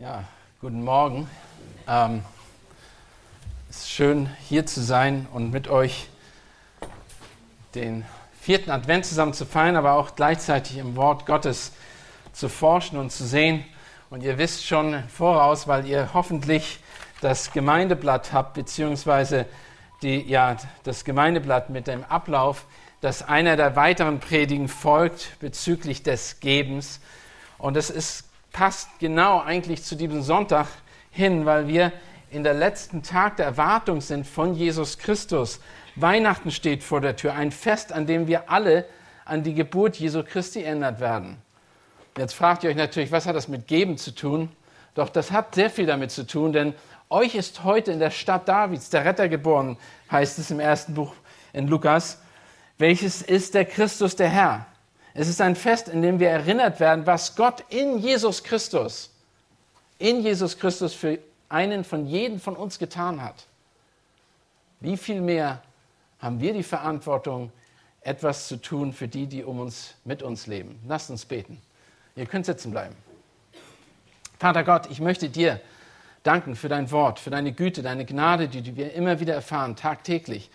Ja, guten Morgen. Ähm, es ist schön, hier zu sein und mit euch den vierten Advent zusammen zu feiern, aber auch gleichzeitig im Wort Gottes zu forschen und zu sehen. Und ihr wisst schon voraus, weil ihr hoffentlich das Gemeindeblatt habt, beziehungsweise die, ja, das Gemeindeblatt mit dem Ablauf, dass einer der weiteren Predigen folgt bezüglich des Gebens. Und es ist passt genau eigentlich zu diesem Sonntag hin, weil wir in der letzten Tag der Erwartung sind von Jesus Christus. Weihnachten steht vor der Tür, ein Fest, an dem wir alle an die Geburt Jesu Christi erinnert werden. Jetzt fragt ihr euch natürlich, was hat das mit Geben zu tun? Doch das hat sehr viel damit zu tun, denn euch ist heute in der Stadt Davids der Retter geboren, heißt es im ersten Buch in Lukas, welches ist der Christus der Herr. Es ist ein Fest, in dem wir erinnert werden, was Gott in Jesus Christus, in Jesus Christus für einen von jedem von uns getan hat. Wie viel mehr haben wir die Verantwortung, etwas zu tun für die, die um uns, mit uns leben. Lasst uns beten. Ihr könnt sitzen bleiben. Vater Gott, ich möchte dir danken für dein Wort, für deine Güte, deine Gnade, die wir immer wieder erfahren, tagtäglich.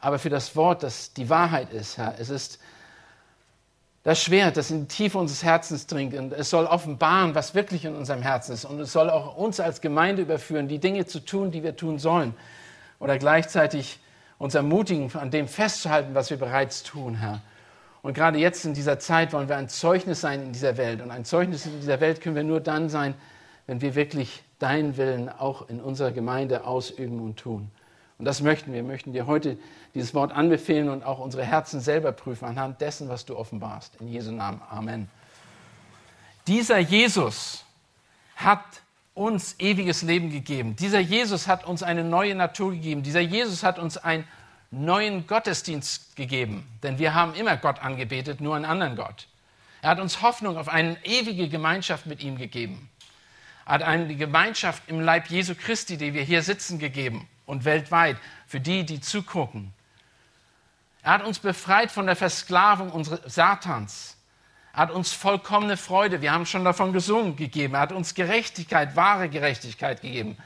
Aber für das Wort, das die Wahrheit ist, Herr. Es ist das Schwert, das in die Tiefe unseres Herzens dringt. Und es soll offenbaren, was wirklich in unserem Herzen ist. Und es soll auch uns als Gemeinde überführen, die Dinge zu tun, die wir tun sollen. Oder gleichzeitig uns ermutigen, an dem festzuhalten, was wir bereits tun, Herr. Und gerade jetzt in dieser Zeit wollen wir ein Zeugnis sein in dieser Welt. Und ein Zeugnis in dieser Welt können wir nur dann sein, wenn wir wirklich deinen Willen auch in unserer Gemeinde ausüben und tun. Und das möchten wir. Wir möchten dir heute dieses Wort anbefehlen und auch unsere Herzen selber prüfen anhand dessen, was du offenbarst. In Jesu Namen. Amen. Dieser Jesus hat uns ewiges Leben gegeben. Dieser Jesus hat uns eine neue Natur gegeben. Dieser Jesus hat uns einen neuen Gottesdienst gegeben. Denn wir haben immer Gott angebetet, nur einen anderen Gott. Er hat uns Hoffnung auf eine ewige Gemeinschaft mit ihm gegeben. Er hat eine Gemeinschaft im Leib Jesu Christi, die wir hier sitzen, gegeben und weltweit für die, die zugucken. Er hat uns befreit von der Versklavung unseres Satans. Er hat uns vollkommene Freude, wir haben schon davon gesungen, gegeben. Er hat uns Gerechtigkeit, wahre Gerechtigkeit gegeben.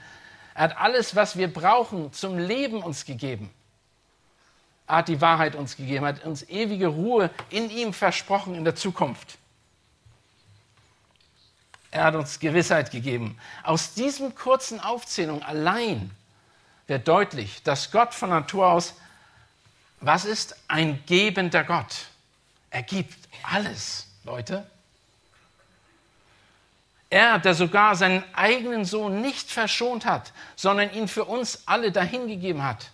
Er hat alles, was wir brauchen, zum Leben uns gegeben. Er hat die Wahrheit uns gegeben, er hat uns ewige Ruhe in ihm versprochen in der Zukunft. Er hat uns Gewissheit gegeben. Aus diesem kurzen Aufzählung allein wird deutlich, dass Gott von Natur aus, was ist ein gebender Gott? Er gibt alles, Leute. Er, der sogar seinen eigenen Sohn nicht verschont hat, sondern ihn für uns alle dahingegeben hat.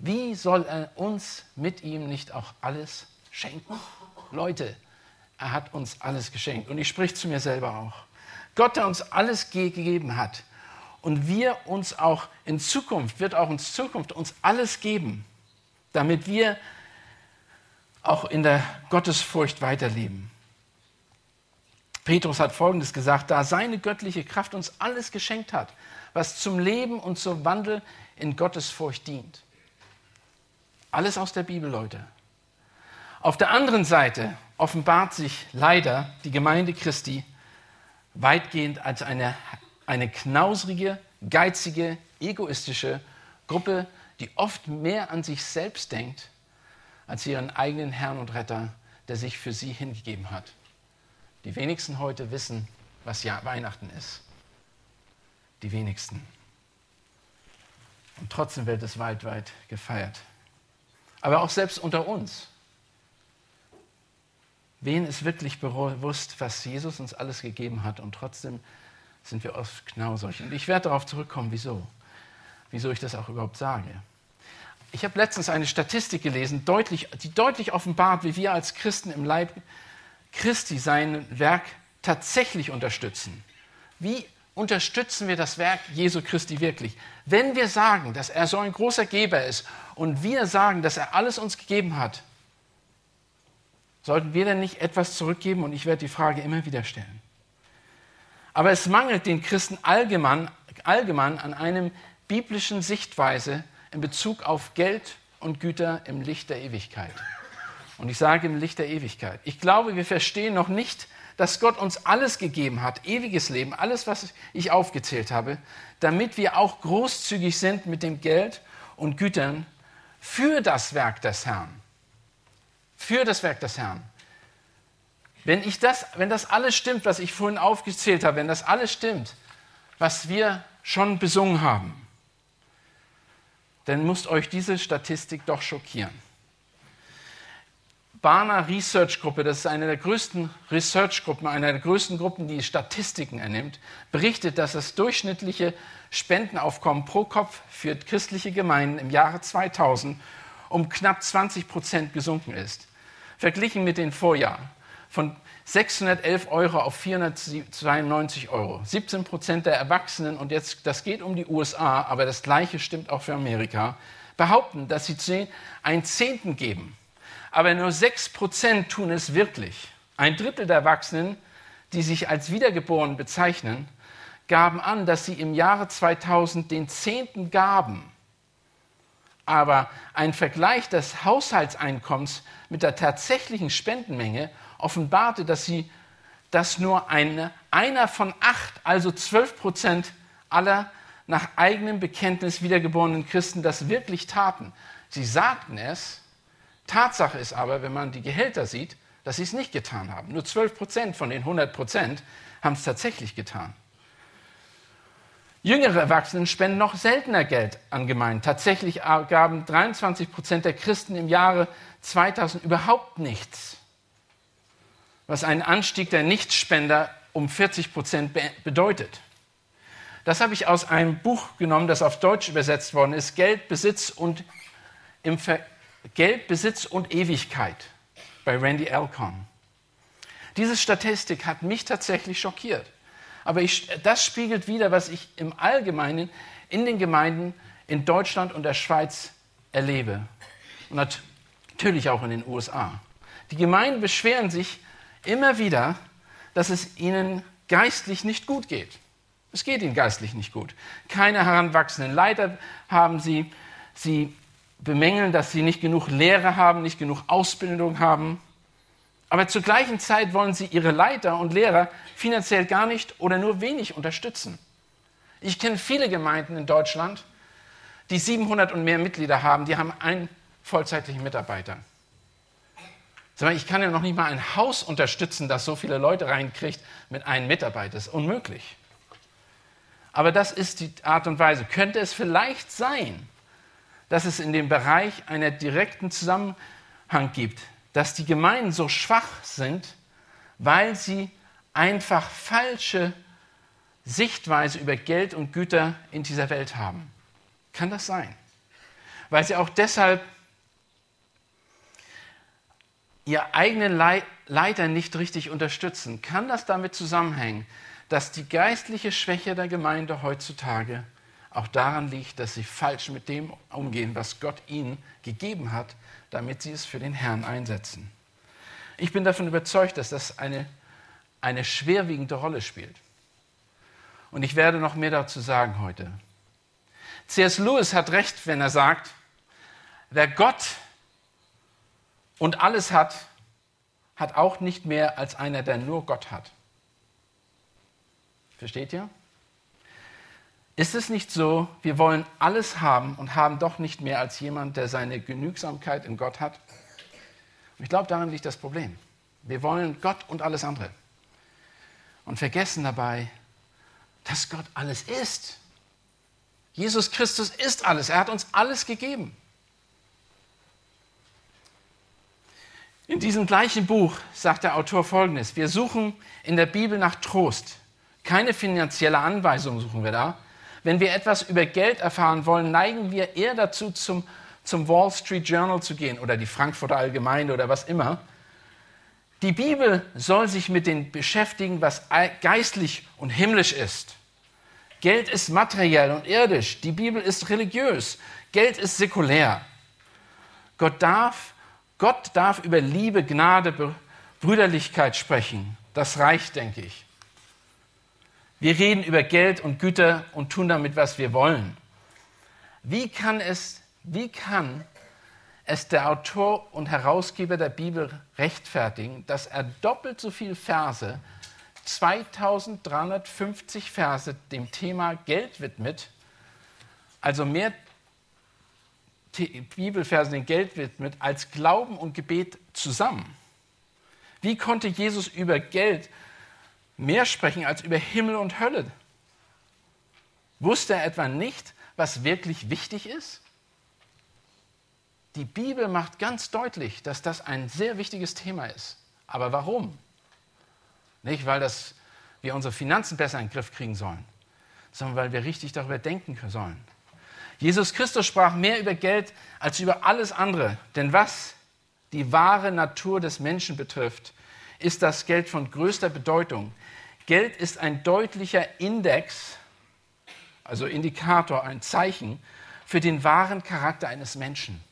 Wie soll er uns mit ihm nicht auch alles schenken? Leute, er hat uns alles geschenkt. Und ich spreche zu mir selber auch. Gott, der uns alles gegeben hat, und wir uns auch in Zukunft, wird auch in Zukunft uns alles geben, damit wir auch in der Gottesfurcht weiterleben. Petrus hat Folgendes gesagt, da seine göttliche Kraft uns alles geschenkt hat, was zum Leben und zum Wandel in Gottesfurcht dient. Alles aus der Bibel, Leute. Auf der anderen Seite offenbart sich leider die Gemeinde Christi weitgehend als eine eine knausrige, geizige, egoistische Gruppe, die oft mehr an sich selbst denkt, als ihren eigenen Herrn und Retter, der sich für sie hingegeben hat. Die wenigsten heute wissen, was ja Weihnachten ist. Die wenigsten. Und trotzdem wird es weltweit gefeiert. Aber auch selbst unter uns. Wen ist wirklich bewusst, was Jesus uns alles gegeben hat und trotzdem sind wir oft genau solche. Und ich werde darauf zurückkommen, wieso. Wieso ich das auch überhaupt sage. Ich habe letztens eine Statistik gelesen, deutlich, die deutlich offenbart, wie wir als Christen im Leib Christi sein Werk tatsächlich unterstützen. Wie unterstützen wir das Werk Jesu Christi wirklich? Wenn wir sagen, dass er so ein großer Geber ist und wir sagen, dass er alles uns gegeben hat, sollten wir denn nicht etwas zurückgeben? Und ich werde die Frage immer wieder stellen. Aber es mangelt den Christen allgemein, allgemein an einem biblischen Sichtweise in Bezug auf Geld und Güter im Licht der Ewigkeit. Und ich sage im Licht der Ewigkeit. Ich glaube, wir verstehen noch nicht dass Gott uns alles gegeben hat, ewiges Leben, alles, was ich aufgezählt habe, damit wir auch großzügig sind mit dem Geld und Gütern für das Werk des Herrn. Für das Werk des Herrn. Wenn, ich das, wenn das alles stimmt, was ich vorhin aufgezählt habe, wenn das alles stimmt, was wir schon besungen haben, dann muss euch diese Statistik doch schockieren. Barner Research Gruppe, das ist eine der größten Research-Gruppen, eine der größten Gruppen, die Statistiken ernimmt, berichtet, dass das durchschnittliche Spendenaufkommen pro Kopf für christliche Gemeinden im Jahre 2000 um knapp 20 Prozent gesunken ist. Verglichen mit den Vorjahren von 611 Euro auf 492 Euro. 17 Prozent der Erwachsenen, und jetzt, das geht um die USA, aber das Gleiche stimmt auch für Amerika, behaupten, dass sie einen Zehnten geben. Aber nur 6 Prozent tun es wirklich. Ein Drittel der Erwachsenen, die sich als wiedergeboren bezeichnen, gaben an, dass sie im Jahre 2000 den Zehnten gaben. Aber ein Vergleich des Haushaltseinkommens mit der tatsächlichen Spendenmenge offenbarte, dass, sie, dass nur eine, einer von acht, also zwölf Prozent aller nach eigenem Bekenntnis wiedergeborenen Christen das wirklich taten. Sie sagten es, Tatsache ist aber, wenn man die Gehälter sieht, dass sie es nicht getan haben. Nur 12 Prozent von den 100 Prozent haben es tatsächlich getan. Jüngere Erwachsene spenden noch seltener Geld an Gemeinden. Tatsächlich gaben 23 Prozent der Christen im Jahre 2000 überhaupt nichts was einen Anstieg der Nichtspender um 40 Prozent bedeutet. Das habe ich aus einem Buch genommen, das auf Deutsch übersetzt worden ist, Geld, Besitz und, im Ver Geld, Besitz und Ewigkeit bei Randy Alcon. Diese Statistik hat mich tatsächlich schockiert. Aber ich, das spiegelt wieder, was ich im Allgemeinen in den Gemeinden in Deutschland und der Schweiz erlebe. Und natürlich auch in den USA. Die Gemeinden beschweren sich immer wieder, dass es ihnen geistlich nicht gut geht. Es geht ihnen geistlich nicht gut. Keine heranwachsenden Leiter haben sie. Sie bemängeln, dass sie nicht genug Lehre haben, nicht genug Ausbildung haben. Aber zur gleichen Zeit wollen sie ihre Leiter und Lehrer finanziell gar nicht oder nur wenig unterstützen. Ich kenne viele Gemeinden in Deutschland, die 700 und mehr Mitglieder haben, die haben einen vollzeitlichen Mitarbeiter. Ich kann ja noch nicht mal ein Haus unterstützen, das so viele Leute reinkriegt mit einem Mitarbeiter. Das ist unmöglich. Aber das ist die Art und Weise. Könnte es vielleicht sein, dass es in dem Bereich einen direkten Zusammenhang gibt, dass die Gemeinden so schwach sind, weil sie einfach falsche Sichtweise über Geld und Güter in dieser Welt haben? Kann das sein? Weil sie auch deshalb ihr eigenen Leiter nicht richtig unterstützen, kann das damit zusammenhängen, dass die geistliche Schwäche der Gemeinde heutzutage auch daran liegt, dass sie falsch mit dem umgehen, was Gott ihnen gegeben hat, damit sie es für den Herrn einsetzen. Ich bin davon überzeugt, dass das eine, eine schwerwiegende Rolle spielt. Und ich werde noch mehr dazu sagen heute. C.S. Lewis hat recht, wenn er sagt, wer Gott und alles hat, hat auch nicht mehr als einer, der nur Gott hat. Versteht ihr? Ist es nicht so, wir wollen alles haben und haben doch nicht mehr als jemand, der seine Genügsamkeit in Gott hat? Und ich glaube, darin liegt das Problem. Wir wollen Gott und alles andere und vergessen dabei, dass Gott alles ist. Jesus Christus ist alles. Er hat uns alles gegeben. In diesem gleichen Buch sagt der Autor Folgendes. Wir suchen in der Bibel nach Trost. Keine finanzielle Anweisung suchen wir da. Wenn wir etwas über Geld erfahren wollen, neigen wir eher dazu, zum, zum Wall Street Journal zu gehen oder die Frankfurter Allgemeine oder was immer. Die Bibel soll sich mit dem beschäftigen, was geistlich und himmlisch ist. Geld ist materiell und irdisch. Die Bibel ist religiös. Geld ist säkulär. Gott darf Gott darf über Liebe, Gnade, Brüderlichkeit sprechen. Das reicht, denke ich. Wir reden über Geld und Güter und tun damit, was wir wollen. Wie kann es, wie kann es der Autor und Herausgeber der Bibel rechtfertigen, dass er doppelt so viele Verse, 2350 Verse dem Thema Geld widmet, also mehr Bibelverse dem Geld widmet als Glauben und Gebet zusammen. Wie konnte Jesus über Geld mehr sprechen als über Himmel und Hölle? Wusste er etwa nicht, was wirklich wichtig ist? Die Bibel macht ganz deutlich, dass das ein sehr wichtiges Thema ist. Aber warum? Nicht, weil das, wir unsere Finanzen besser in den Griff kriegen sollen, sondern weil wir richtig darüber denken sollen. Jesus Christus sprach mehr über Geld als über alles andere. Denn was die wahre Natur des Menschen betrifft, ist das Geld von größter Bedeutung. Geld ist ein deutlicher Index, also Indikator, ein Zeichen für den wahren Charakter eines Menschen.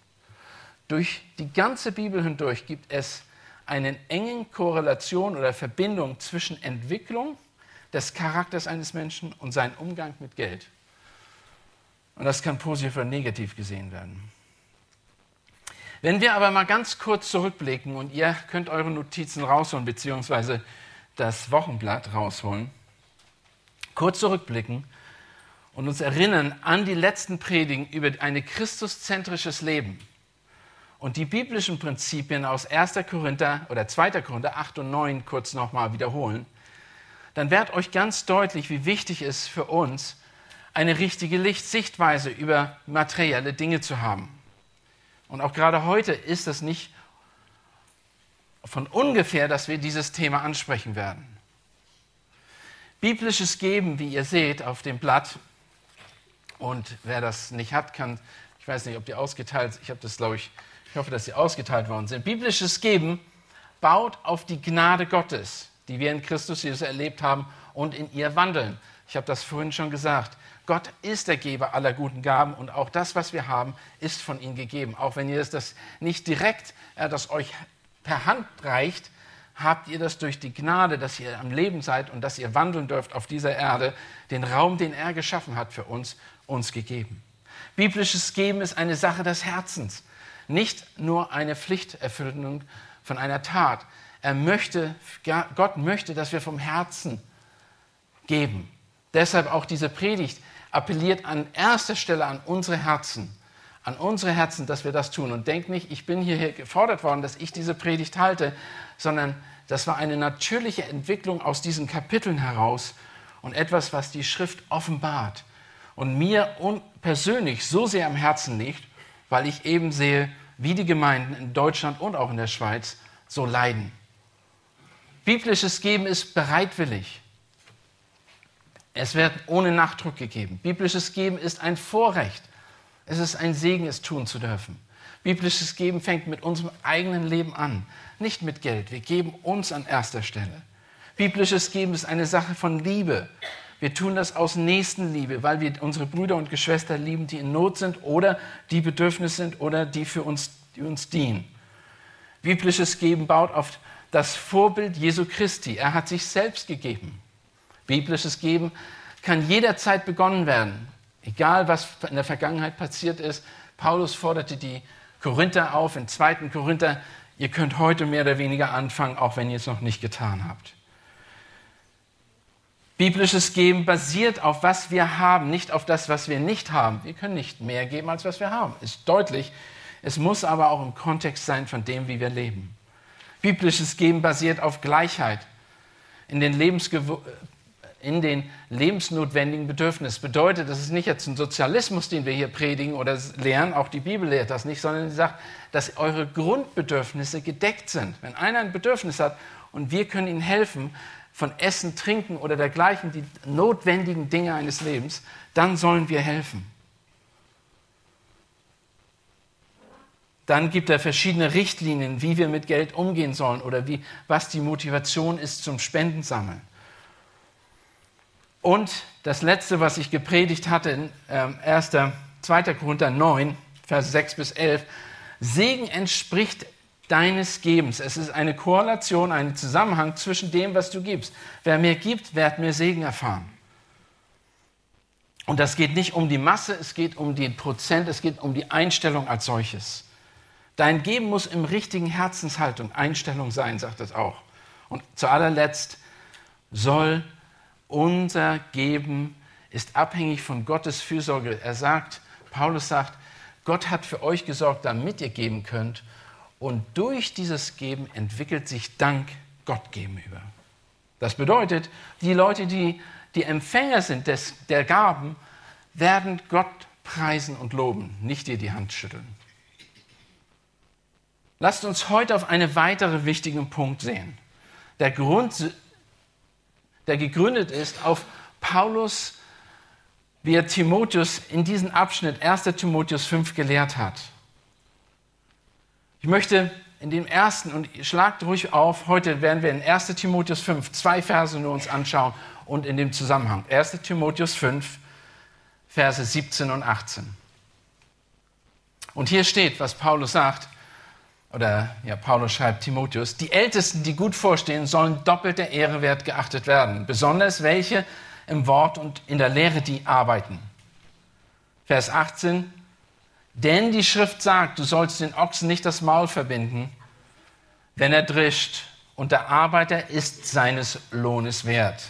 Durch die ganze Bibel hindurch gibt es eine enge Korrelation oder Verbindung zwischen Entwicklung des Charakters eines Menschen und seinem Umgang mit Geld. Und das kann positiv oder negativ gesehen werden. Wenn wir aber mal ganz kurz zurückblicken und ihr könnt eure Notizen rausholen, beziehungsweise das Wochenblatt rausholen, kurz zurückblicken und uns erinnern an die letzten Predigen über ein christuszentrisches Leben und die biblischen Prinzipien aus 1. Korinther oder 2. Korinther 8 und 9 kurz nochmal wiederholen, dann wird euch ganz deutlich, wie wichtig es für uns eine richtige Lichtsichtweise über materielle Dinge zu haben. Und auch gerade heute ist es nicht von ungefähr, dass wir dieses Thema ansprechen werden. Biblisches Geben, wie ihr seht auf dem Blatt, und wer das nicht hat, kann, ich weiß nicht, ob die ausgeteilt, ich habe das, glaube ich, ich hoffe, dass sie ausgeteilt worden sind. Biblisches Geben baut auf die Gnade Gottes, die wir in Christus Jesus erlebt haben und in ihr wandeln. Ich habe das vorhin schon gesagt. Gott ist der Geber aller guten Gaben und auch das, was wir haben, ist von ihm gegeben. Auch wenn ihr das nicht direkt, äh, das euch per Hand reicht, habt ihr das durch die Gnade, dass ihr am Leben seid und dass ihr wandeln dürft auf dieser Erde, den Raum, den er geschaffen hat für uns, uns gegeben. Biblisches Geben ist eine Sache des Herzens, nicht nur eine Pflichterfüllung von einer Tat. Er möchte, Gott möchte, dass wir vom Herzen geben. Deshalb auch diese Predigt appelliert an erster Stelle an unsere Herzen, an unsere Herzen, dass wir das tun. Und denkt nicht, ich bin hier gefordert worden, dass ich diese Predigt halte, sondern das war eine natürliche Entwicklung aus diesen Kapiteln heraus und etwas, was die Schrift offenbart und mir persönlich so sehr am Herzen liegt, weil ich eben sehe, wie die Gemeinden in Deutschland und auch in der Schweiz so leiden. Biblisches Geben ist bereitwillig. Es wird ohne Nachdruck gegeben. Biblisches Geben ist ein Vorrecht. Es ist ein Segen, es tun zu dürfen. Biblisches Geben fängt mit unserem eigenen Leben an, nicht mit Geld. Wir geben uns an erster Stelle. Biblisches Geben ist eine Sache von Liebe. Wir tun das aus Nächstenliebe, weil wir unsere Brüder und Geschwister lieben, die in Not sind oder die Bedürfnis sind oder die für uns, die uns dienen. Biblisches Geben baut auf das Vorbild Jesu Christi. Er hat sich selbst gegeben. Biblisches Geben kann jederzeit begonnen werden, egal was in der Vergangenheit passiert ist. Paulus forderte die Korinther auf in 2. Korinther, ihr könnt heute mehr oder weniger anfangen, auch wenn ihr es noch nicht getan habt. Biblisches Geben basiert auf was wir haben, nicht auf das, was wir nicht haben. Wir können nicht mehr geben, als was wir haben. Ist deutlich. Es muss aber auch im Kontext sein von dem, wie wir leben. Biblisches Geben basiert auf Gleichheit. In den Lebensgew in den lebensnotwendigen Bedürfnissen. Bedeutet, das ist nicht jetzt ein Sozialismus, den wir hier predigen oder lehren, auch die Bibel lehrt das nicht, sondern sie sagt, dass eure Grundbedürfnisse gedeckt sind. Wenn einer ein Bedürfnis hat und wir können ihm helfen, von Essen, Trinken oder dergleichen, die notwendigen Dinge eines Lebens, dann sollen wir helfen. Dann gibt er verschiedene Richtlinien, wie wir mit Geld umgehen sollen oder wie, was die Motivation ist zum Spendensammeln. Und das letzte, was ich gepredigt hatte, in 1. 2. Korinther 9, Vers 6 bis 11, Segen entspricht deines Gebens. Es ist eine Korrelation, ein Zusammenhang zwischen dem, was du gibst. Wer mir gibt, wird mir Segen erfahren. Und das geht nicht um die Masse, es geht um den Prozent, es geht um die Einstellung als solches. Dein Geben muss im richtigen Herzenshaltung, Einstellung sein, sagt es auch. Und zu allerletzt soll unser Geben ist abhängig von Gottes Fürsorge. Er sagt, Paulus sagt, Gott hat für euch gesorgt, damit ihr geben könnt. Und durch dieses Geben entwickelt sich Dank Gott gegenüber. Das bedeutet, die Leute, die die Empfänger sind des, der Gaben, werden Gott preisen und loben, nicht dir die Hand schütteln. Lasst uns heute auf einen weiteren wichtigen Punkt sehen. Der Grund, der gegründet ist auf Paulus, wie er Timotheus in diesem Abschnitt 1. Timotheus 5 gelehrt hat. Ich möchte in dem ersten, und schlagt ruhig auf, heute werden wir in 1. Timotheus 5 zwei Verse nur uns anschauen und in dem Zusammenhang. 1. Timotheus 5, Verse 17 und 18. Und hier steht, was Paulus sagt, oder ja, Paulus schreibt Timotheus, die Ältesten, die gut vorstehen, sollen doppelt der Ehre wert geachtet werden, besonders welche im Wort und in der Lehre die arbeiten. Vers 18, denn die Schrift sagt, du sollst den Ochsen nicht das Maul verbinden, wenn er drischt, und der Arbeiter ist seines Lohnes wert.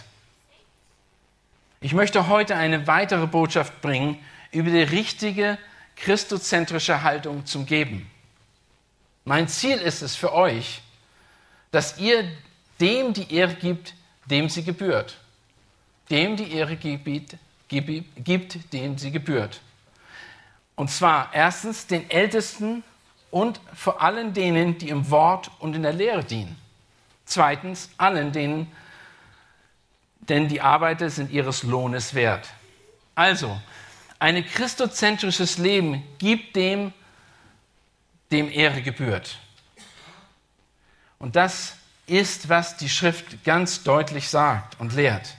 Ich möchte heute eine weitere Botschaft bringen über die richtige christozentrische Haltung zum Geben. Mein Ziel ist es für euch, dass ihr dem die Ehre gibt, dem sie gebührt. Dem die Ehre gibt, gibt, dem sie gebührt. Und zwar erstens den Ältesten und vor allem denen, die im Wort und in der Lehre dienen. Zweitens allen denen, denn die Arbeiter sind ihres Lohnes wert. Also, ein christozentrisches Leben gibt dem, dem Ehre gebührt. Und das ist, was die Schrift ganz deutlich sagt und lehrt.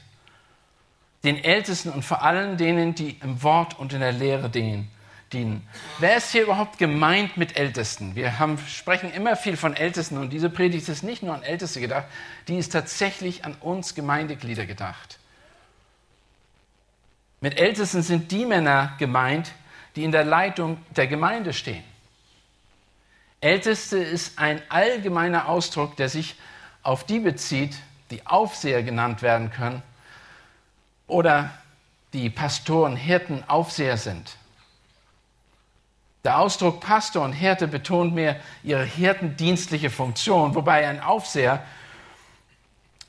Den Ältesten und vor allem denen, die im Wort und in der Lehre dienen. Wer ist hier überhaupt gemeint mit Ältesten? Wir haben, sprechen immer viel von Ältesten und diese Predigt ist nicht nur an Älteste gedacht, die ist tatsächlich an uns Gemeindeglieder gedacht. Mit Ältesten sind die Männer gemeint, die in der Leitung der Gemeinde stehen. Älteste ist ein allgemeiner Ausdruck, der sich auf die bezieht, die Aufseher genannt werden können oder die Pastoren, Hirten, Aufseher sind. Der Ausdruck Pastor und Hirte betont mehr ihre hirtendienstliche Funktion, wobei ein Aufseher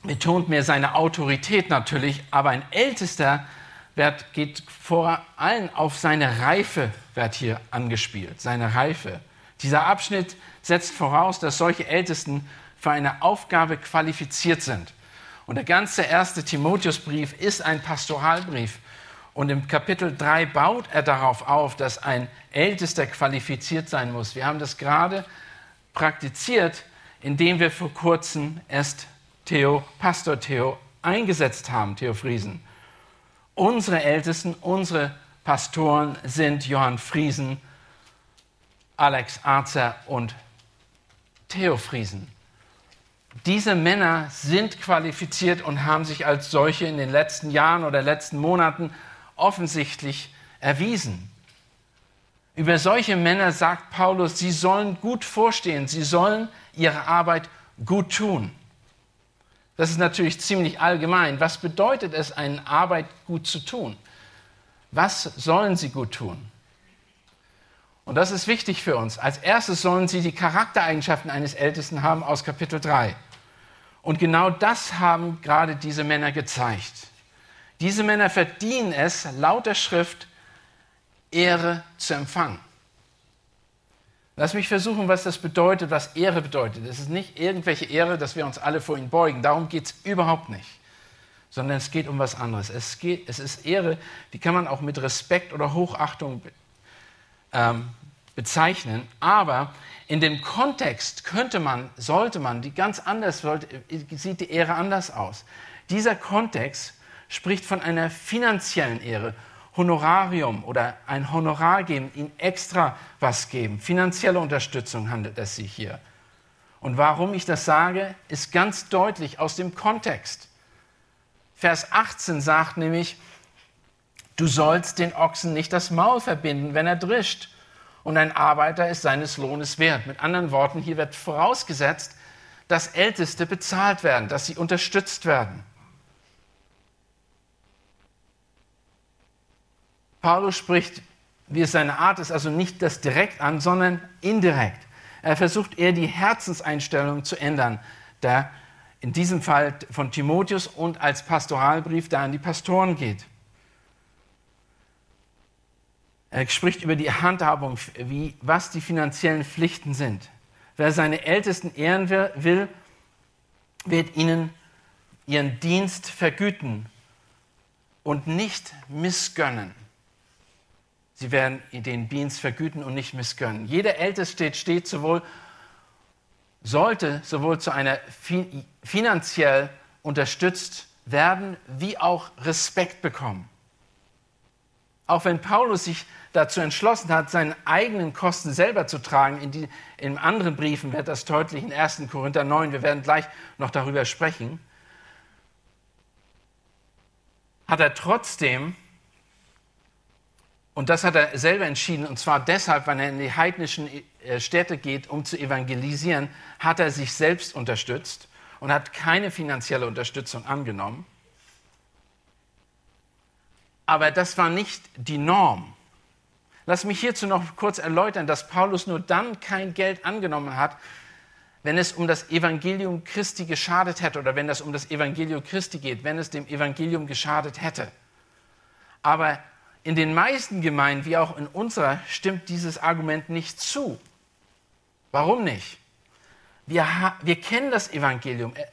betont mehr seine Autorität natürlich, aber ein Ältester wird, geht vor allem auf seine Reife, wird hier angespielt, seine Reife. Dieser Abschnitt setzt voraus, dass solche Ältesten für eine Aufgabe qualifiziert sind. Und der ganze erste Timotheusbrief ist ein Pastoralbrief. Und im Kapitel 3 baut er darauf auf, dass ein Ältester qualifiziert sein muss. Wir haben das gerade praktiziert, indem wir vor kurzem erst Theo, Pastor Theo eingesetzt haben, Theo Friesen. Unsere Ältesten, unsere Pastoren sind Johann Friesen, Alex Arzer und Theo Friesen. Diese Männer sind qualifiziert und haben sich als solche in den letzten Jahren oder letzten Monaten offensichtlich erwiesen. Über solche Männer sagt Paulus, sie sollen gut vorstehen, sie sollen ihre Arbeit gut tun. Das ist natürlich ziemlich allgemein. Was bedeutet es, eine Arbeit gut zu tun? Was sollen sie gut tun? Und das ist wichtig für uns. Als erstes sollen sie die Charaktereigenschaften eines Ältesten haben aus Kapitel 3. Und genau das haben gerade diese Männer gezeigt. Diese Männer verdienen es, laut der Schrift, Ehre zu empfangen. Lass mich versuchen, was das bedeutet, was Ehre bedeutet. Es ist nicht irgendwelche Ehre, dass wir uns alle vor ihn beugen. Darum geht es überhaupt nicht. Sondern es geht um was anderes. Es, geht, es ist Ehre, die kann man auch mit Respekt oder Hochachtung ähm, bezeichnen. Aber in dem Kontext könnte man, sollte man, die ganz anders, sieht die Ehre anders aus. Dieser Kontext spricht von einer finanziellen Ehre. Honorarium oder ein Honorar geben, ihm extra was geben. Finanzielle Unterstützung handelt es sich hier. Und warum ich das sage, ist ganz deutlich aus dem Kontext. Vers 18 sagt nämlich, du sollst den Ochsen nicht das Maul verbinden, wenn er drischt, und ein Arbeiter ist seines Lohnes wert. Mit anderen Worten, hier wird vorausgesetzt, dass Älteste bezahlt werden, dass sie unterstützt werden. Paulus spricht, wie es seine Art ist, also nicht das direkt an, sondern indirekt. Er versucht eher die Herzenseinstellung zu ändern, der in diesem Fall von Timotheus und als Pastoralbrief da an die Pastoren geht. Er spricht über die Handhabung, wie, was die finanziellen Pflichten sind. Wer seine Ältesten ehren will, wird ihnen ihren Dienst vergüten und nicht missgönnen. Sie werden den Dienst vergüten und nicht missgönnen. Jeder Älteste steht sowohl, sollte sowohl zu einer finanziell unterstützt werden, wie auch Respekt bekommen. Auch wenn Paulus sich dazu entschlossen hat, seine eigenen Kosten selber zu tragen, in, die, in anderen Briefen wird das deutlich in 1. Korinther 9, wir werden gleich noch darüber sprechen, hat er trotzdem und das hat er selber entschieden, und zwar deshalb, weil er in die heidnischen äh, Städte geht, um zu evangelisieren, hat er sich selbst unterstützt und hat keine finanzielle Unterstützung angenommen. Aber das war nicht die Norm. Lass mich hierzu noch kurz erläutern, dass Paulus nur dann kein Geld angenommen hat, wenn es um das Evangelium Christi geschadet hätte oder wenn es um das Evangelium Christi geht, wenn es dem Evangelium geschadet hätte. Aber in den meisten Gemeinden, wie auch in unserer, stimmt dieses Argument nicht zu. Warum nicht? Wir, wir kennen das Evangelium. Äh,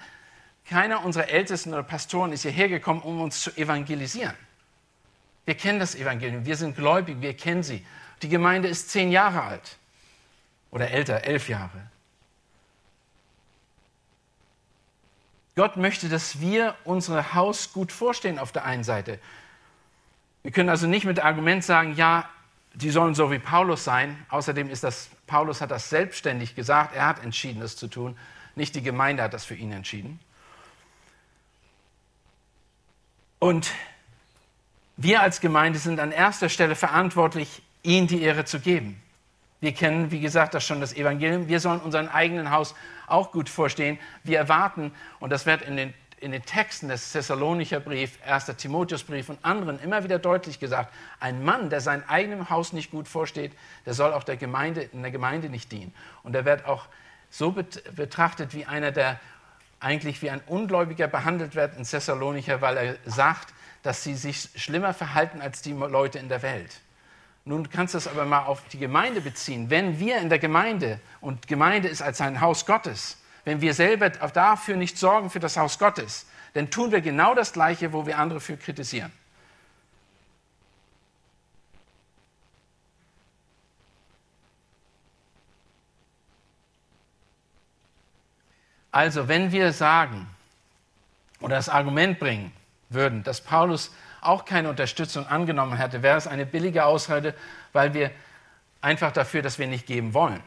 keiner unserer Ältesten oder Pastoren ist hierher gekommen, um uns zu evangelisieren. Wir kennen das Evangelium, wir sind gläubig, wir kennen sie. Die Gemeinde ist zehn Jahre alt oder älter, elf Jahre. Gott möchte, dass wir unser Haus gut vorstehen auf der einen Seite wir können also nicht mit Argument sagen, ja, die sollen so wie Paulus sein. Außerdem ist das, Paulus hat das selbstständig gesagt, er hat entschieden, das zu tun. Nicht die Gemeinde hat das für ihn entschieden. Und wir als Gemeinde sind an erster Stelle verantwortlich, ihnen die Ehre zu geben. Wir kennen, wie gesagt, das schon das Evangelium. Wir sollen unseren eigenen Haus auch gut vorstehen. Wir erwarten, und das wird in den in den Texten des Thessalonicher Brief, 1. Timotheusbrief und anderen immer wieder deutlich gesagt, ein Mann, der sein eigenem Haus nicht gut vorsteht, der soll auch der Gemeinde, in der Gemeinde nicht dienen. Und er wird auch so betrachtet wie einer, der eigentlich wie ein Ungläubiger behandelt wird in Thessalonicher, weil er sagt, dass sie sich schlimmer verhalten als die Leute in der Welt. Nun kannst du es aber mal auf die Gemeinde beziehen. Wenn wir in der Gemeinde, und Gemeinde ist als ein Haus Gottes, wenn wir selber dafür nicht sorgen für das Haus Gottes, dann tun wir genau das Gleiche, wo wir andere für kritisieren. Also, wenn wir sagen oder das Argument bringen würden, dass Paulus auch keine Unterstützung angenommen hätte, wäre es eine billige Ausrede, weil wir einfach dafür, dass wir nicht geben wollen.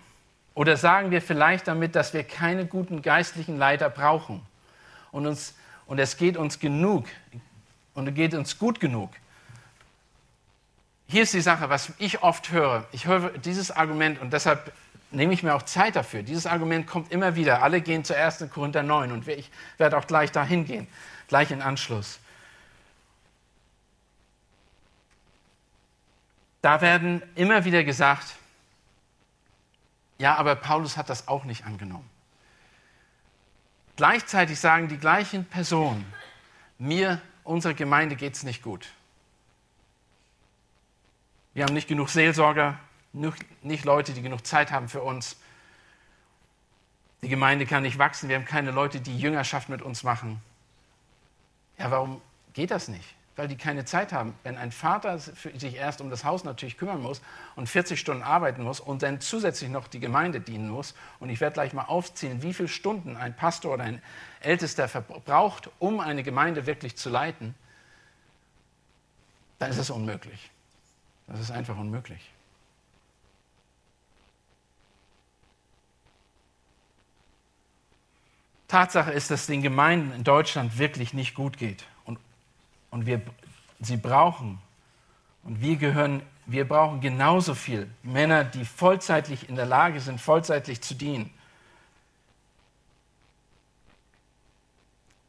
Oder sagen wir vielleicht damit, dass wir keine guten geistlichen Leiter brauchen und, uns, und es geht uns genug und es geht uns gut genug. Hier ist die Sache, was ich oft höre. Ich höre dieses Argument und deshalb nehme ich mir auch Zeit dafür. Dieses Argument kommt immer wieder. Alle gehen zuerst in Korinther 9 und ich werde auch gleich dahin gehen, gleich in Anschluss. Da werden immer wieder gesagt, ja, aber Paulus hat das auch nicht angenommen. Gleichzeitig sagen die gleichen Personen, mir, unserer Gemeinde geht es nicht gut. Wir haben nicht genug Seelsorger, nicht Leute, die genug Zeit haben für uns. Die Gemeinde kann nicht wachsen, wir haben keine Leute, die Jüngerschaft mit uns machen. Ja, warum geht das nicht? Weil die keine Zeit haben. Wenn ein Vater sich erst um das Haus natürlich kümmern muss und 40 Stunden arbeiten muss und dann zusätzlich noch die Gemeinde dienen muss, und ich werde gleich mal aufzählen, wie viele Stunden ein Pastor oder ein Ältester verbraucht, um eine Gemeinde wirklich zu leiten, dann ist es unmöglich. Das ist einfach unmöglich. Tatsache ist, dass es den Gemeinden in Deutschland wirklich nicht gut geht und wir sie brauchen. Und wir gehören wir brauchen genauso viel Männer, die vollzeitlich in der Lage sind, vollzeitlich zu dienen.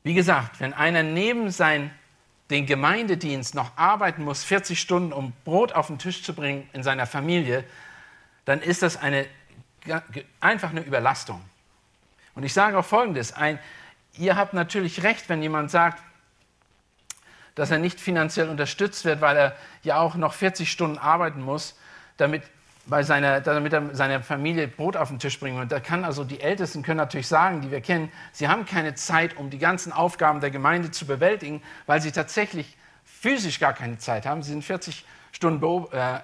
Wie gesagt, wenn einer neben sein, den Gemeindedienst noch arbeiten muss, 40 Stunden, um Brot auf den Tisch zu bringen in seiner Familie, dann ist das eine, einfach eine Überlastung. Und ich sage auch Folgendes, ein, ihr habt natürlich recht, wenn jemand sagt, dass er nicht finanziell unterstützt wird, weil er ja auch noch 40 Stunden arbeiten muss, damit bei seiner, damit er seiner Familie Brot auf den Tisch bringen. Und da kann also die Ältesten können natürlich sagen, die wir kennen, sie haben keine Zeit, um die ganzen Aufgaben der Gemeinde zu bewältigen, weil sie tatsächlich physisch gar keine Zeit haben. Sie sind 40 Stunden äh,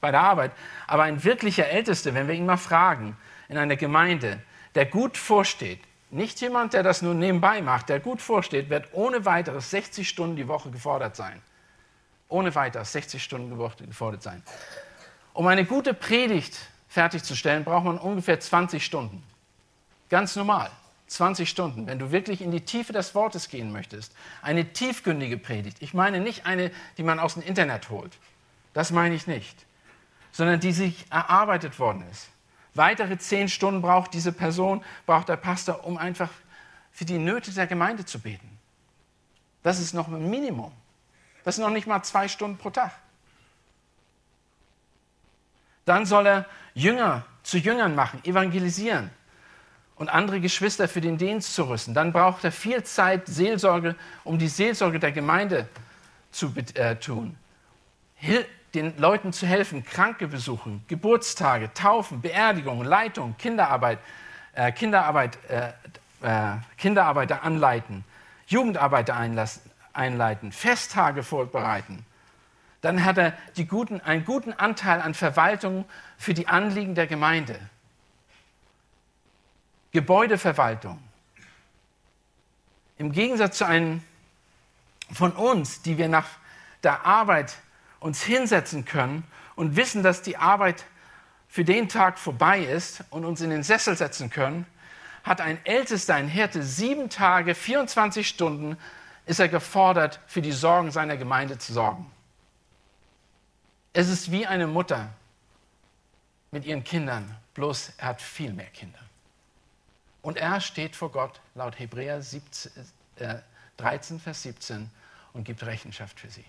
bei der Arbeit. Aber ein wirklicher Ältester, wenn wir ihn mal fragen, in einer Gemeinde, der gut vorsteht, nicht jemand, der das nur nebenbei macht, der gut vorsteht, wird ohne weiteres 60 Stunden die Woche gefordert sein. Ohne weiteres 60 Stunden die Woche gefordert sein. Um eine gute Predigt fertigzustellen, braucht man ungefähr 20 Stunden. Ganz normal. 20 Stunden, wenn du wirklich in die Tiefe des Wortes gehen möchtest. Eine tiefgründige Predigt. Ich meine nicht eine, die man aus dem Internet holt. Das meine ich nicht. Sondern die sich erarbeitet worden ist. Weitere 10 Stunden braucht diese Person, braucht der Pastor, um einfach für die Nöte der Gemeinde zu beten. Das ist noch ein Minimum. Das sind noch nicht mal zwei Stunden pro Tag. Dann soll er Jünger zu Jüngern machen, evangelisieren und andere Geschwister für den Dienst zu rüsten. Dann braucht er viel Zeit, Seelsorge, um die Seelsorge der Gemeinde zu äh, tun. Hil den Leuten zu helfen, Kranke besuchen, Geburtstage, Taufen, Beerdigungen, Leitung, Kinderarbeit, äh, Kinderarbeit, äh, äh, Kinderarbeiter anleiten, Jugendarbeiter einleiten, Festtage vorbereiten. Dann hat er guten, einen guten Anteil an Verwaltung für die Anliegen der Gemeinde. Gebäudeverwaltung. Im Gegensatz zu einem von uns, die wir nach der Arbeit uns hinsetzen können und wissen, dass die Arbeit für den Tag vorbei ist und uns in den Sessel setzen können, hat ein Ältester, ein Hirte, sieben Tage, 24 Stunden ist er gefordert, für die Sorgen seiner Gemeinde zu sorgen. Es ist wie eine Mutter mit ihren Kindern, bloß er hat viel mehr Kinder. Und er steht vor Gott laut Hebräer 17, äh, 13, Vers 17 und gibt Rechenschaft für sie.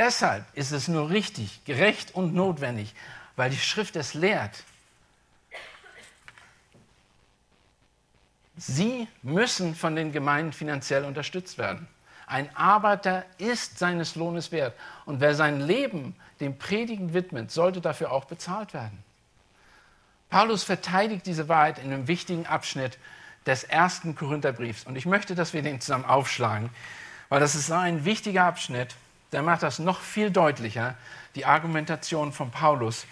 Deshalb ist es nur richtig, gerecht und notwendig, weil die Schrift es lehrt. Sie müssen von den Gemeinden finanziell unterstützt werden. Ein Arbeiter ist seines Lohnes wert. Und wer sein Leben dem Predigen widmet, sollte dafür auch bezahlt werden. Paulus verteidigt diese Wahrheit in einem wichtigen Abschnitt des ersten Korintherbriefs. Und ich möchte, dass wir den zusammen aufschlagen, weil das ist ein wichtiger Abschnitt. Der macht das noch viel deutlicher, die Argumentation von Paulus,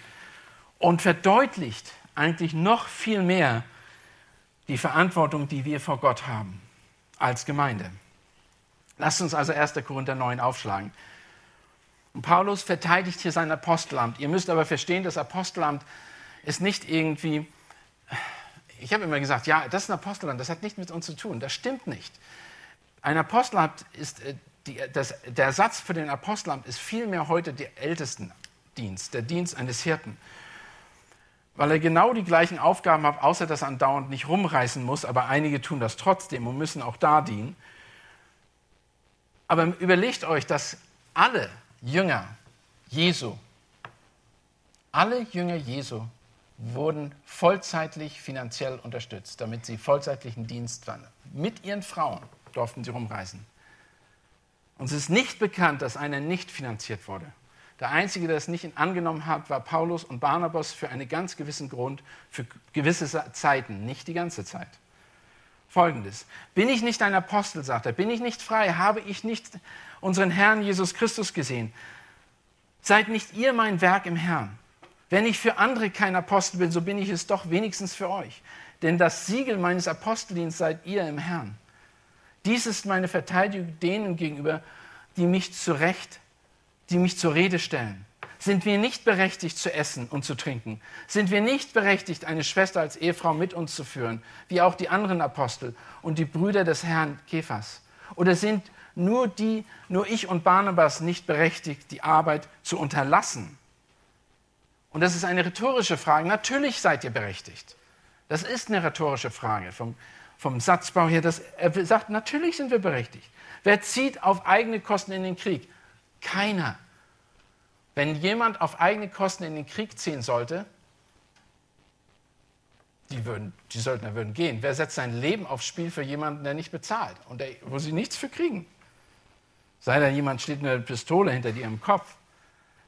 und verdeutlicht eigentlich noch viel mehr die Verantwortung, die wir vor Gott haben als Gemeinde. Lasst uns also 1. Korinther 9 aufschlagen. Und Paulus verteidigt hier sein Apostelamt. Ihr müsst aber verstehen, das Apostelamt ist nicht irgendwie, ich habe immer gesagt, ja, das ist ein Apostelamt, das hat nichts mit uns zu tun. Das stimmt nicht. Ein Apostelamt ist, äh, die, das, der Satz für den Apostelamt ist vielmehr heute der Ältestendienst, der Dienst eines Hirten. Weil er genau die gleichen Aufgaben hat, außer dass er andauernd nicht rumreißen muss, aber einige tun das trotzdem und müssen auch da dienen. Aber überlegt euch, dass alle Jünger Jesu, alle Jünger Jesu wurden vollzeitlich finanziell unterstützt, damit sie vollzeitlichen Dienst waren. Mit ihren Frauen durften sie rumreisen. Und es ist nicht bekannt, dass einer nicht finanziert wurde. Der Einzige, der es nicht angenommen hat, war Paulus und Barnabas für einen ganz gewissen Grund, für gewisse Zeiten, nicht die ganze Zeit folgendes. Bin ich nicht ein Apostel, sagt er, bin ich nicht frei, habe ich nicht unseren Herrn Jesus Christus gesehen? Seid nicht ihr mein Werk im Herrn? Wenn ich für andere kein Apostel bin, so bin ich es doch wenigstens für euch. Denn das Siegel meines Aposteldienstes seid ihr im Herrn. Dies ist meine Verteidigung denen gegenüber, die mich zurecht, die mich zur Rede stellen. Sind wir nicht berechtigt zu essen und zu trinken? Sind wir nicht berechtigt, eine Schwester als Ehefrau mit uns zu führen, wie auch die anderen Apostel und die Brüder des Herrn Kephas? Oder sind nur, die, nur ich und Barnabas nicht berechtigt, die Arbeit zu unterlassen? Und das ist eine rhetorische Frage. Natürlich seid ihr berechtigt. Das ist eine rhetorische Frage vom, vom Satzbau her. Das, er sagt, natürlich sind wir berechtigt. Wer zieht auf eigene Kosten in den Krieg? Keiner. Wenn jemand auf eigene Kosten in den Krieg ziehen sollte, die, würden, die Söldner würden gehen. Wer setzt sein Leben aufs Spiel für jemanden, der nicht bezahlt und der, wo sie nichts für kriegen? Sei da jemand steht eine Pistole hinter dir im Kopf.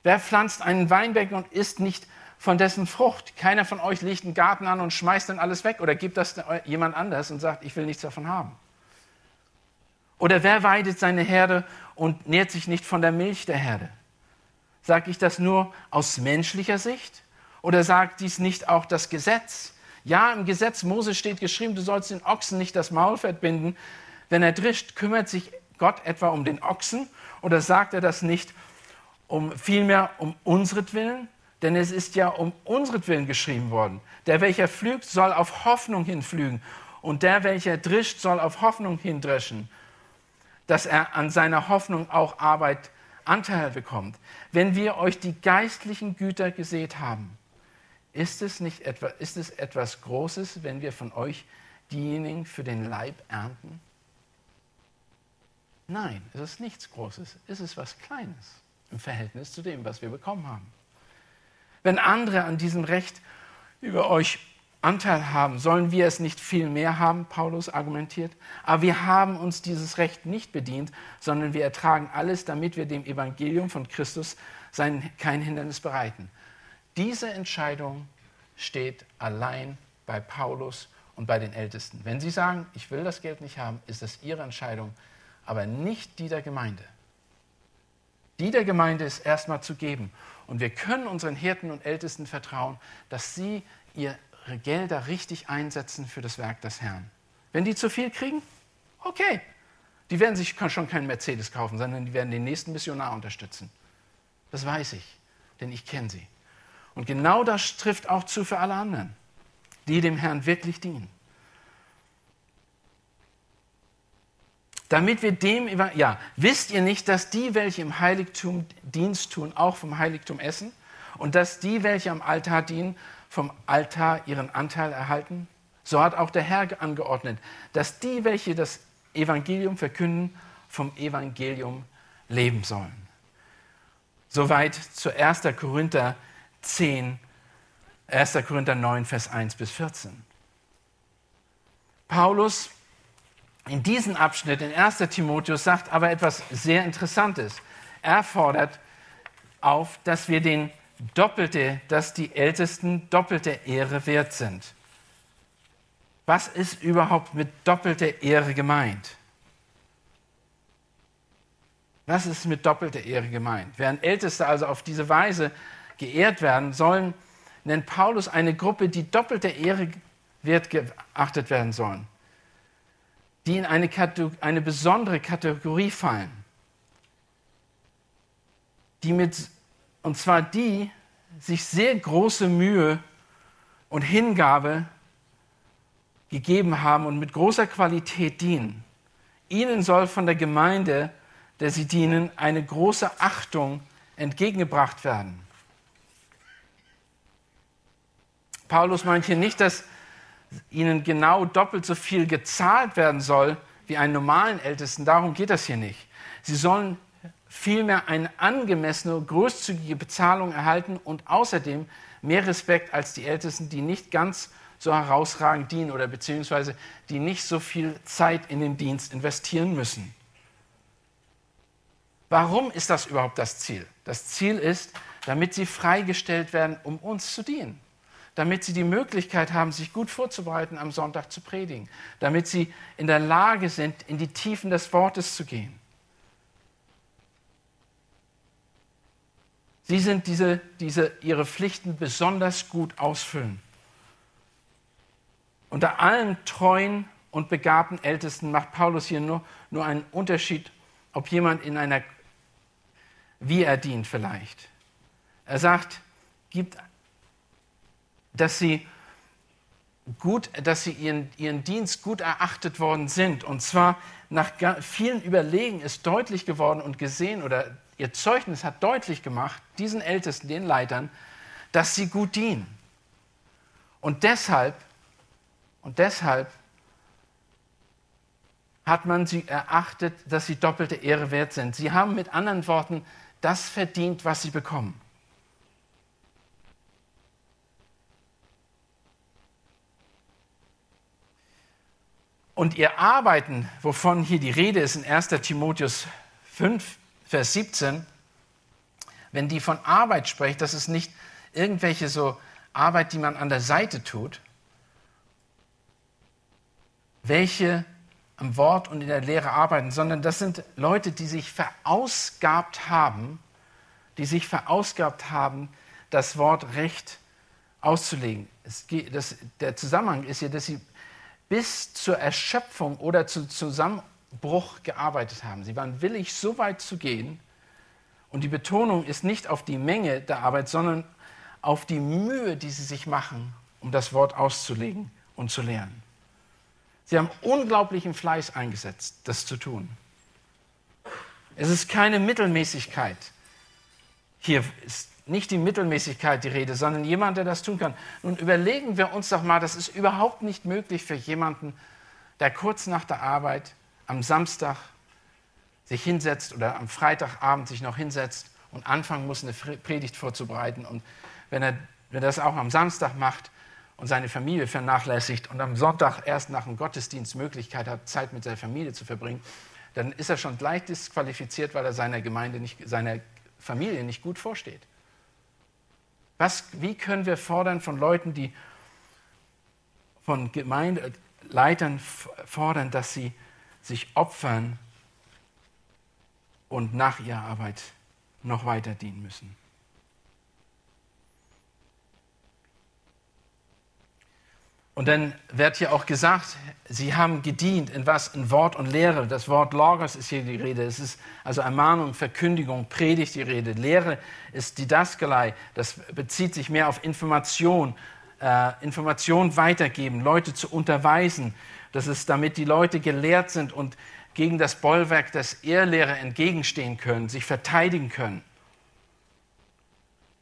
Wer pflanzt einen Weinberg und isst nicht von dessen Frucht? Keiner von euch legt einen Garten an und schmeißt dann alles weg oder gibt das jemand anders und sagt, ich will nichts davon haben. Oder wer weidet seine Herde und nährt sich nicht von der Milch der Herde? Sage ich das nur aus menschlicher Sicht? Oder sagt dies nicht auch das Gesetz? Ja, im Gesetz Mose steht geschrieben, du sollst den Ochsen nicht das Maulfett binden. Wenn er drischt, kümmert sich Gott etwa um den Ochsen? Oder sagt er das nicht um, vielmehr um unsretwillen? Denn es ist ja um unsretwillen geschrieben worden. Der, welcher pflügt, soll auf Hoffnung hinflügen. Und der, welcher drischt, soll auf Hoffnung hindreschen, dass er an seiner Hoffnung auch Arbeit Anteil bekommt. Wenn wir euch die geistlichen Güter gesät haben, ist es, nicht etwa, ist es etwas Großes, wenn wir von euch diejenigen für den Leib ernten? Nein, es ist nichts Großes, es ist was Kleines im Verhältnis zu dem, was wir bekommen haben. Wenn andere an diesem Recht über euch Anteil haben, sollen wir es nicht viel mehr haben, Paulus argumentiert. Aber wir haben uns dieses Recht nicht bedient, sondern wir ertragen alles, damit wir dem Evangelium von Christus sein, kein Hindernis bereiten. Diese Entscheidung steht allein bei Paulus und bei den Ältesten. Wenn sie sagen, ich will das Geld nicht haben, ist das ihre Entscheidung, aber nicht die der Gemeinde. Die der Gemeinde ist erstmal zu geben. Und wir können unseren Hirten und Ältesten vertrauen, dass sie ihre Gelder richtig einsetzen für das Werk des Herrn. Wenn die zu viel kriegen, okay. Die werden sich schon keinen Mercedes kaufen, sondern die werden den nächsten Missionar unterstützen. Das weiß ich, denn ich kenne sie. Und genau das trifft auch zu für alle anderen, die dem Herrn wirklich dienen. Damit wir dem, ja, wisst ihr nicht, dass die, welche im Heiligtum Dienst tun, auch vom Heiligtum essen? Und dass die, welche am Altar dienen, vom Altar ihren Anteil erhalten? So hat auch der Herr angeordnet, dass die, welche das Evangelium verkünden, vom Evangelium leben sollen. Soweit zu 1. Korinther 10, 1. Korinther 9, Vers 1 bis 14. Paulus in diesem Abschnitt in 1. Timotheus sagt aber etwas sehr Interessantes. Er fordert auf, dass wir den doppelte, dass die Ältesten doppelte Ehre wert sind. Was ist überhaupt mit doppelter Ehre gemeint? Was ist mit doppelter Ehre gemeint? Während Älteste also auf diese Weise geehrt werden sollen, nennt Paulus eine Gruppe, die doppelte Ehre wert geachtet werden sollen, die in eine, eine besondere Kategorie fallen, die mit, und zwar die sich sehr große Mühe und Hingabe gegeben haben und mit großer Qualität dienen. Ihnen soll von der Gemeinde, der sie dienen, eine große Achtung entgegengebracht werden. Paulus meint hier nicht, dass ihnen genau doppelt so viel gezahlt werden soll wie einen normalen Ältesten. Darum geht das hier nicht. Sie sollen vielmehr eine angemessene, großzügige Bezahlung erhalten und außerdem mehr Respekt als die Ältesten, die nicht ganz so herausragend dienen oder beziehungsweise die nicht so viel Zeit in den Dienst investieren müssen. Warum ist das überhaupt das Ziel? Das Ziel ist, damit sie freigestellt werden, um uns zu dienen damit sie die Möglichkeit haben, sich gut vorzubereiten, am Sonntag zu predigen, damit sie in der Lage sind, in die Tiefen des Wortes zu gehen. Sie sind diese, diese, ihre Pflichten besonders gut ausfüllen. Unter allen treuen und begabten Ältesten macht Paulus hier nur, nur einen Unterschied, ob jemand in einer, wie er dient vielleicht. Er sagt, gibt dass sie gut, dass sie ihren, ihren Dienst gut erachtet worden sind. Und zwar nach vielen Überlegen ist deutlich geworden und gesehen oder ihr Zeugnis hat deutlich gemacht, diesen Ältesten, den Leitern, dass sie gut dienen. Und deshalb, und deshalb hat man sie erachtet, dass sie doppelte Ehre wert sind. Sie haben mit anderen Worten das verdient, was sie bekommen. Und ihr Arbeiten, wovon hier die Rede ist in 1 Timotheus 5, Vers 17, wenn die von Arbeit spricht, das ist nicht irgendwelche so Arbeit, die man an der Seite tut, welche am Wort und in der Lehre arbeiten, sondern das sind Leute, die sich verausgabt haben, die sich verausgabt haben, das Wort recht auszulegen. Geht, das, der Zusammenhang ist hier, dass sie bis zur Erschöpfung oder zu Zusammenbruch gearbeitet haben. Sie waren willig, so weit zu gehen. Und die Betonung ist nicht auf die Menge der Arbeit, sondern auf die Mühe, die sie sich machen, um das Wort auszulegen und zu lernen. Sie haben unglaublichen Fleiß eingesetzt, das zu tun. Es ist keine Mittelmäßigkeit. Hier ist nicht die Mittelmäßigkeit die Rede, sondern jemand, der das tun kann. Nun überlegen wir uns doch mal, das ist überhaupt nicht möglich für jemanden, der kurz nach der Arbeit am Samstag sich hinsetzt oder am Freitagabend sich noch hinsetzt und anfangen muss, eine Predigt vorzubereiten. Und wenn er, wenn er das auch am Samstag macht und seine Familie vernachlässigt und am Sonntag erst nach dem Gottesdienst Möglichkeit hat, Zeit mit seiner Familie zu verbringen, dann ist er schon gleich disqualifiziert, weil er seiner Gemeinde nicht, seiner Familie nicht gut vorsteht. Was, wie können wir fordern von Leuten, die von Gemeindeleitern fordern, dass sie sich opfern und nach ihrer Arbeit noch weiter dienen müssen? Und dann wird hier auch gesagt, sie haben gedient in was? In Wort und Lehre. Das Wort Logos ist hier die Rede. Es ist also Ermahnung, Verkündigung, Predigt die Rede. Lehre ist Didaskalei. Das bezieht sich mehr auf Information, äh, Information weitergeben, Leute zu unterweisen. Das ist, damit die Leute gelehrt sind und gegen das Bollwerk des Ehrlehre entgegenstehen können, sich verteidigen können.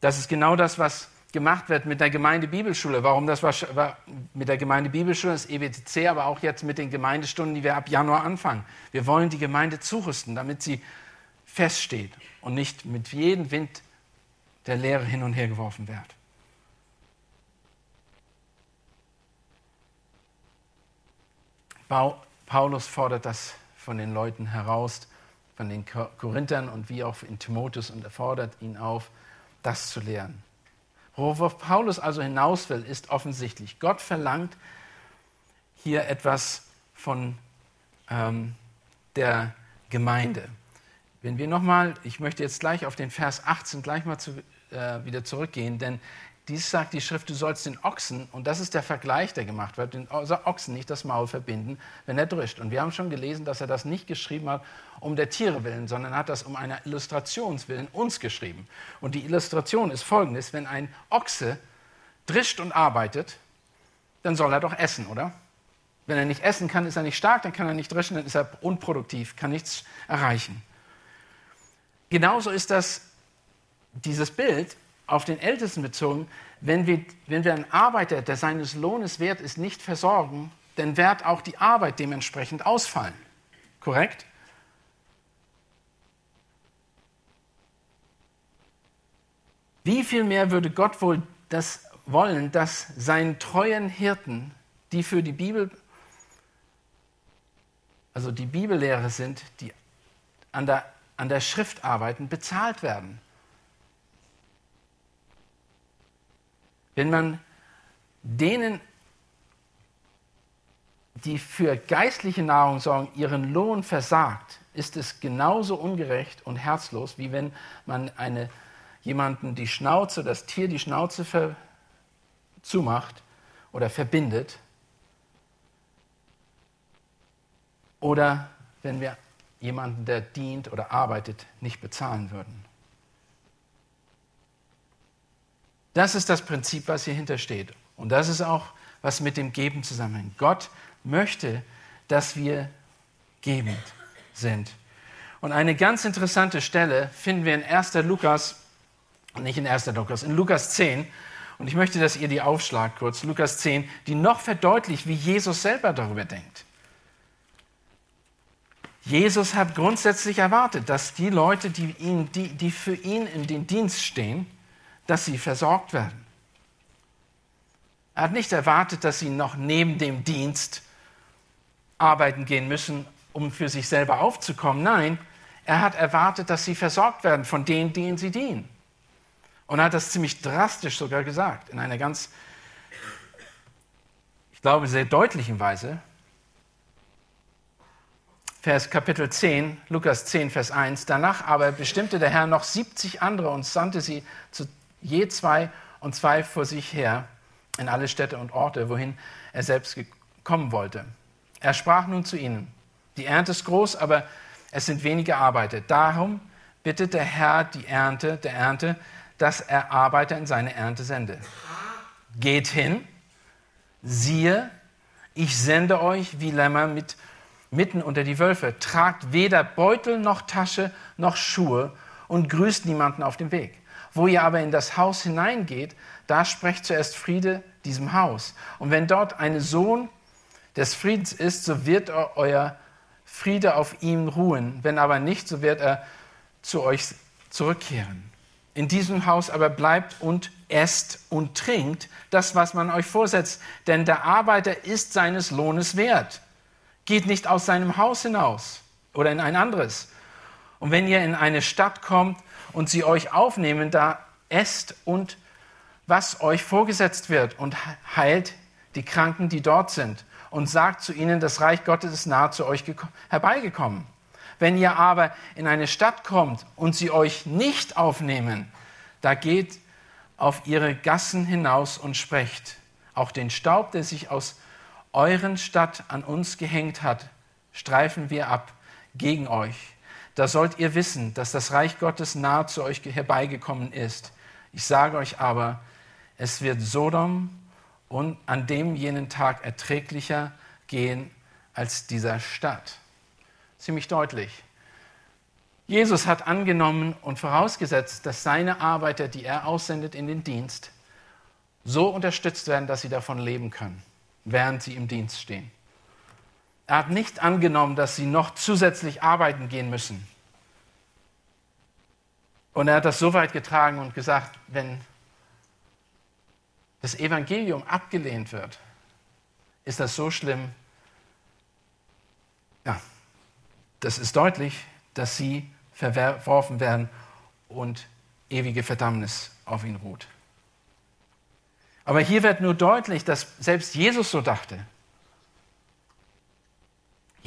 Das ist genau das, was gemacht wird mit der Gemeindebibelschule. Warum das war, mit der Gemeindebibelschule, das EBTC, aber auch jetzt mit den Gemeindestunden, die wir ab Januar anfangen. Wir wollen die Gemeinde zurüsten, damit sie feststeht und nicht mit jedem Wind der Lehre hin und her geworfen wird. Paulus fordert das von den Leuten heraus, von den Korinthern und wie auch in Timotheus und er fordert ihn auf, das zu lehren. Worauf Paulus also hinaus will, ist offensichtlich. Gott verlangt hier etwas von ähm, der Gemeinde. Wenn wir nochmal, ich möchte jetzt gleich auf den Vers 18 gleich mal zu, äh, wieder zurückgehen, denn dies sagt die Schrift, du sollst den Ochsen, und das ist der Vergleich, der gemacht wird, den Ochsen nicht das Maul verbinden, wenn er drischt. Und wir haben schon gelesen, dass er das nicht geschrieben hat um der Tiere willen, sondern hat das um einer Illustrationswillen uns geschrieben. Und die Illustration ist folgendes, wenn ein Ochse drischt und arbeitet, dann soll er doch essen, oder? Wenn er nicht essen kann, ist er nicht stark, dann kann er nicht drischen, dann ist er unproduktiv, kann nichts erreichen. Genauso ist das, dieses Bild auf den Ältesten bezogen, wenn wir, wenn wir einen Arbeiter, der seines Lohnes wert ist, nicht versorgen, dann wird auch die Arbeit dementsprechend ausfallen. Korrekt? Wie viel mehr würde Gott wohl das wollen, dass seinen treuen Hirten, die für die Bibel, also die Bibellehrer sind, die an der, an der Schrift arbeiten, bezahlt werden? Wenn man denen, die für geistliche Nahrung sorgen, ihren Lohn versagt, ist es genauso ungerecht und herzlos, wie wenn man eine, jemanden die Schnauze, das Tier die Schnauze ver, zumacht oder verbindet. Oder wenn wir jemanden, der dient oder arbeitet, nicht bezahlen würden. Das ist das Prinzip, was hier hintersteht. Und das ist auch, was mit dem Geben zusammenhängt. Gott möchte, dass wir gebend sind. Und eine ganz interessante Stelle finden wir in 1. Lukas, nicht in 1. Lukas, in Lukas 10. Und ich möchte, dass ihr die aufschlagt kurz, Lukas 10, die noch verdeutlicht, wie Jesus selber darüber denkt. Jesus hat grundsätzlich erwartet, dass die Leute, die, ihn, die, die für ihn in den Dienst stehen, dass sie versorgt werden. Er hat nicht erwartet, dass sie noch neben dem Dienst arbeiten gehen müssen, um für sich selber aufzukommen. Nein, er hat erwartet, dass sie versorgt werden von denen, denen sie dienen. Und er hat das ziemlich drastisch sogar gesagt, in einer ganz, ich glaube, sehr deutlichen Weise. Vers Kapitel 10, Lukas 10, Vers 1. Danach aber bestimmte der Herr noch 70 andere und sandte sie zu je zwei und zwei vor sich her in alle Städte und Orte, wohin er selbst kommen wollte. Er sprach nun zu ihnen, die Ernte ist groß, aber es sind wenige Arbeiter. Darum bittet der Herr die Ernte, der Ernte, dass er Arbeiter in seine Ernte sende. Geht hin, siehe, ich sende euch wie Lämmer mit mitten unter die Wölfe. Tragt weder Beutel noch Tasche noch Schuhe und grüßt niemanden auf dem Weg. Wo ihr aber in das Haus hineingeht, da sprecht zuerst Friede diesem Haus. Und wenn dort ein Sohn des Friedens ist, so wird euer Friede auf ihm ruhen. Wenn aber nicht, so wird er zu euch zurückkehren. In diesem Haus aber bleibt und esst und trinkt das, was man euch vorsetzt. Denn der Arbeiter ist seines Lohnes wert geht nicht aus seinem Haus hinaus oder in ein anderes. Und wenn ihr in eine Stadt kommt und sie euch aufnehmen, da esst und was euch vorgesetzt wird und heilt die Kranken, die dort sind und sagt zu ihnen, das Reich Gottes ist nahe zu euch herbeigekommen. Wenn ihr aber in eine Stadt kommt und sie euch nicht aufnehmen, da geht auf ihre Gassen hinaus und sprecht. Auch den Staub, der sich aus euren Stadt an uns gehängt hat, streifen wir ab gegen euch. Da sollt ihr wissen, dass das Reich Gottes nahe zu euch herbeigekommen ist. Ich sage euch aber, es wird Sodom und an dem jenen Tag erträglicher gehen als dieser Stadt. Ziemlich deutlich. Jesus hat angenommen und vorausgesetzt, dass seine Arbeiter, die er aussendet in den Dienst, so unterstützt werden, dass sie davon leben können während sie im Dienst stehen. Er hat nicht angenommen, dass sie noch zusätzlich arbeiten gehen müssen. Und er hat das so weit getragen und gesagt, wenn das Evangelium abgelehnt wird, ist das so schlimm. Ja, das ist deutlich, dass sie verworfen werden und ewige Verdammnis auf ihn ruht. Aber hier wird nur deutlich, dass selbst Jesus so dachte.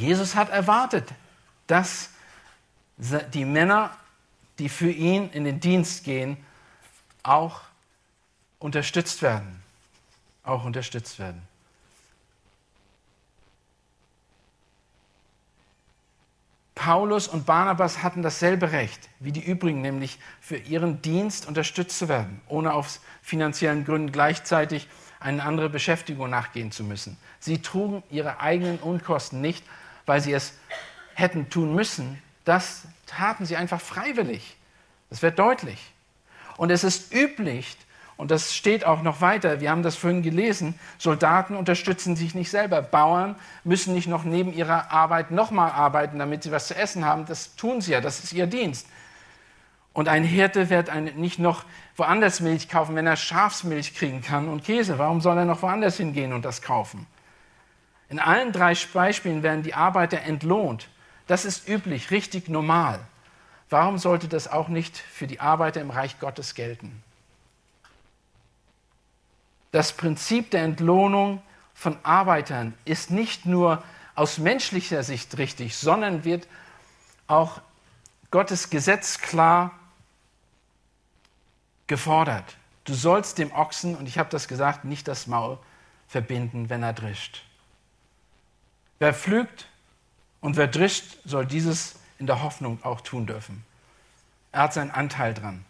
Jesus hat erwartet, dass die Männer, die für ihn in den Dienst gehen, auch unterstützt werden. Auch unterstützt werden. Paulus und Barnabas hatten dasselbe Recht wie die übrigen, nämlich für ihren Dienst unterstützt zu werden, ohne aus finanziellen Gründen gleichzeitig eine andere Beschäftigung nachgehen zu müssen. Sie trugen ihre eigenen Unkosten nicht, weil sie es hätten tun müssen. Das taten sie einfach freiwillig. Das wird deutlich. Und es ist üblich, und das steht auch noch weiter, wir haben das vorhin gelesen, Soldaten unterstützen sich nicht selber. Bauern müssen nicht noch neben ihrer Arbeit nochmal arbeiten, damit sie was zu essen haben. Das tun sie ja, das ist ihr Dienst. Und ein Hirte wird nicht noch woanders Milch kaufen, wenn er Schafsmilch kriegen kann und Käse. Warum soll er noch woanders hingehen und das kaufen? In allen drei Beispielen werden die Arbeiter entlohnt. Das ist üblich, richtig normal. Warum sollte das auch nicht für die Arbeiter im Reich Gottes gelten? Das Prinzip der Entlohnung von Arbeitern ist nicht nur aus menschlicher Sicht richtig, sondern wird auch Gottes Gesetz klar gefordert. Du sollst dem Ochsen, und ich habe das gesagt, nicht das Maul verbinden, wenn er drischt. Wer pflügt und wer drischt, soll dieses in der Hoffnung auch tun dürfen. Er hat seinen Anteil dran.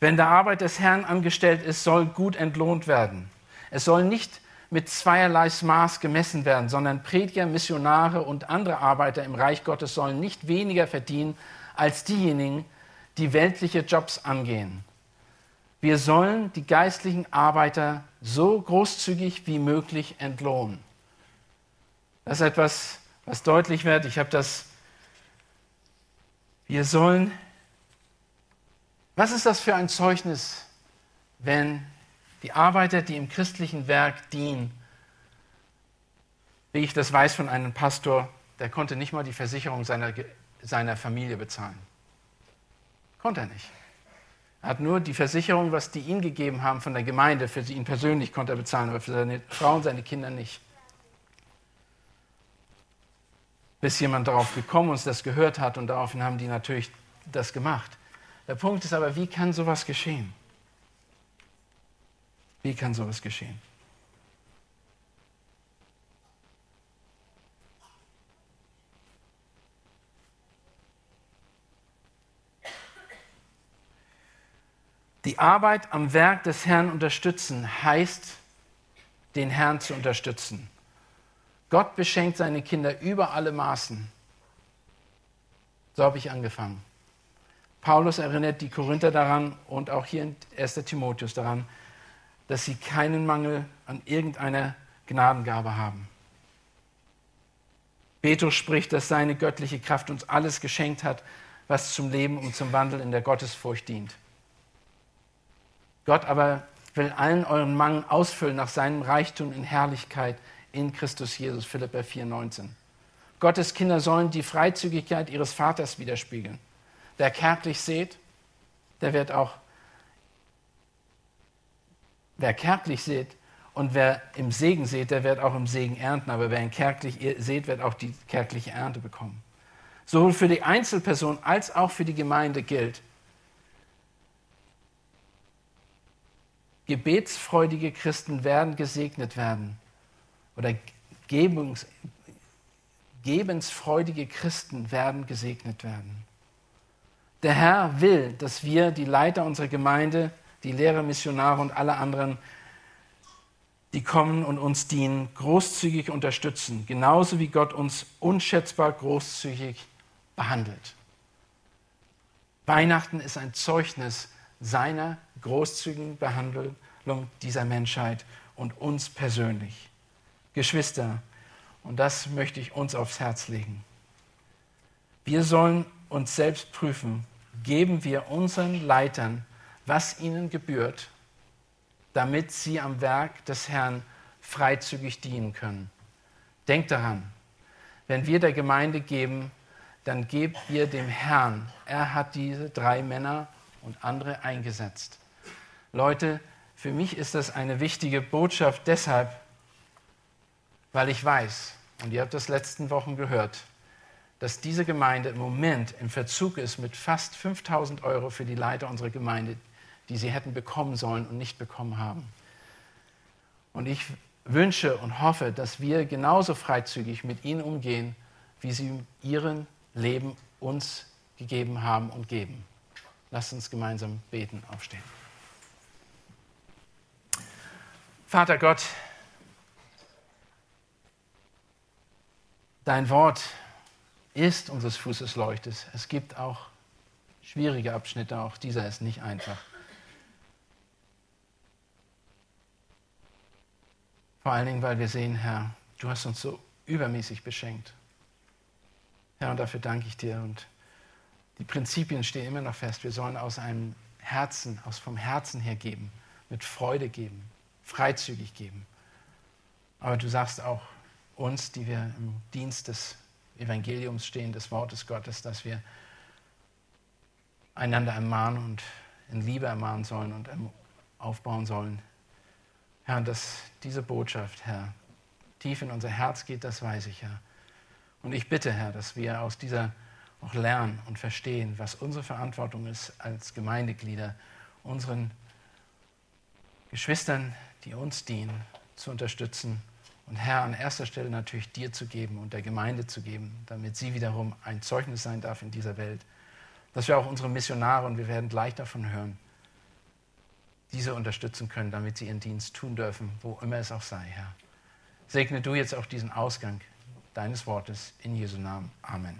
Wenn der Arbeit des Herrn angestellt ist, soll gut entlohnt werden. Es soll nicht mit zweierlei Maß gemessen werden, sondern Prediger, Missionare und andere Arbeiter im Reich Gottes sollen nicht weniger verdienen als diejenigen, die weltliche Jobs angehen. Wir sollen die geistlichen Arbeiter so großzügig wie möglich entlohnen. Das ist etwas, was deutlich wird. Ich habe das. Wir sollen. Was ist das für ein Zeugnis, wenn die Arbeiter, die im christlichen Werk dienen, wie ich das weiß von einem Pastor, der konnte nicht mal die Versicherung seiner, seiner Familie bezahlen. Konnte er nicht. Er hat nur die Versicherung, was die ihm gegeben haben von der Gemeinde, für ihn persönlich konnte er bezahlen, aber für seine Frau und seine Kinder nicht. Bis jemand darauf gekommen und das gehört hat und daraufhin haben die natürlich das gemacht. Der Punkt ist aber, wie kann sowas geschehen? Wie kann sowas geschehen? Die Arbeit am Werk des Herrn unterstützen heißt, den Herrn zu unterstützen. Gott beschenkt seine Kinder über alle Maßen. So habe ich angefangen. Paulus erinnert die Korinther daran und auch hier in 1. Timotheus daran, dass sie keinen Mangel an irgendeiner Gnadengabe haben. Petrus spricht, dass seine göttliche Kraft uns alles geschenkt hat, was zum Leben und zum Wandel in der Gottesfurcht dient. Gott aber will allen euren Mangel ausfüllen nach seinem Reichtum in Herrlichkeit in Christus Jesus, Philippa 4,19. Gottes Kinder sollen die Freizügigkeit ihres Vaters widerspiegeln. Wer kärglich sät, der wird auch, wer kärglich sät und wer im Segen sät, der wird auch im Segen ernten. Aber wer in kärglich sät, wird auch die kärgliche Ernte bekommen. Sowohl für die Einzelperson als auch für die Gemeinde gilt, gebetsfreudige Christen werden gesegnet werden. Oder gebens, gebensfreudige Christen werden gesegnet werden. Der Herr will, dass wir die Leiter unserer Gemeinde, die Lehrer, Missionare und alle anderen, die kommen und uns dienen, großzügig unterstützen, genauso wie Gott uns unschätzbar großzügig behandelt. Weihnachten ist ein Zeugnis seiner großzügigen Behandlung dieser Menschheit und uns persönlich. Geschwister, und das möchte ich uns aufs Herz legen. Wir sollen uns selbst prüfen, geben wir unseren Leitern, was ihnen gebührt, damit sie am Werk des Herrn freizügig dienen können. Denkt daran, wenn wir der Gemeinde geben, dann gebt ihr dem Herrn. Er hat diese drei Männer und andere eingesetzt. Leute, für mich ist das eine wichtige Botschaft deshalb, weil ich weiß, und ihr habt das letzten Wochen gehört, dass diese Gemeinde im Moment im Verzug ist mit fast 5000 Euro für die Leiter unserer Gemeinde, die sie hätten bekommen sollen und nicht bekommen haben. Und ich wünsche und hoffe, dass wir genauso freizügig mit ihnen umgehen, wie sie ihren Leben uns gegeben haben und geben. Lasst uns gemeinsam beten, aufstehen. Vater Gott, dein Wort ist unseres Fußes Leuchtes. Es gibt auch schwierige Abschnitte, auch dieser ist nicht einfach. Vor allen Dingen, weil wir sehen, Herr, du hast uns so übermäßig beschenkt. Herr, und dafür danke ich dir und die Prinzipien stehen immer noch fest. Wir sollen aus einem Herzen, aus vom Herzen her geben, mit Freude geben, freizügig geben. Aber du sagst auch uns, die wir im Dienst des Evangeliums stehen, des Wortes Gottes, dass wir einander ermahnen und in Liebe ermahnen sollen und aufbauen sollen. Herr, dass diese Botschaft, Herr, tief in unser Herz geht, das weiß ich, Herr. Und ich bitte, Herr, dass wir aus dieser auch lernen und verstehen, was unsere Verantwortung ist als Gemeindeglieder, unseren Geschwistern, die uns dienen, zu unterstützen und Herr an erster Stelle natürlich dir zu geben und der Gemeinde zu geben, damit sie wiederum ein Zeugnis sein darf in dieser Welt. Dass wir auch unsere Missionare, und wir werden gleich davon hören, diese unterstützen können, damit sie ihren Dienst tun dürfen, wo immer es auch sei, Herr. Segne du jetzt auch diesen Ausgang deines Wortes in Jesu Namen. Amen.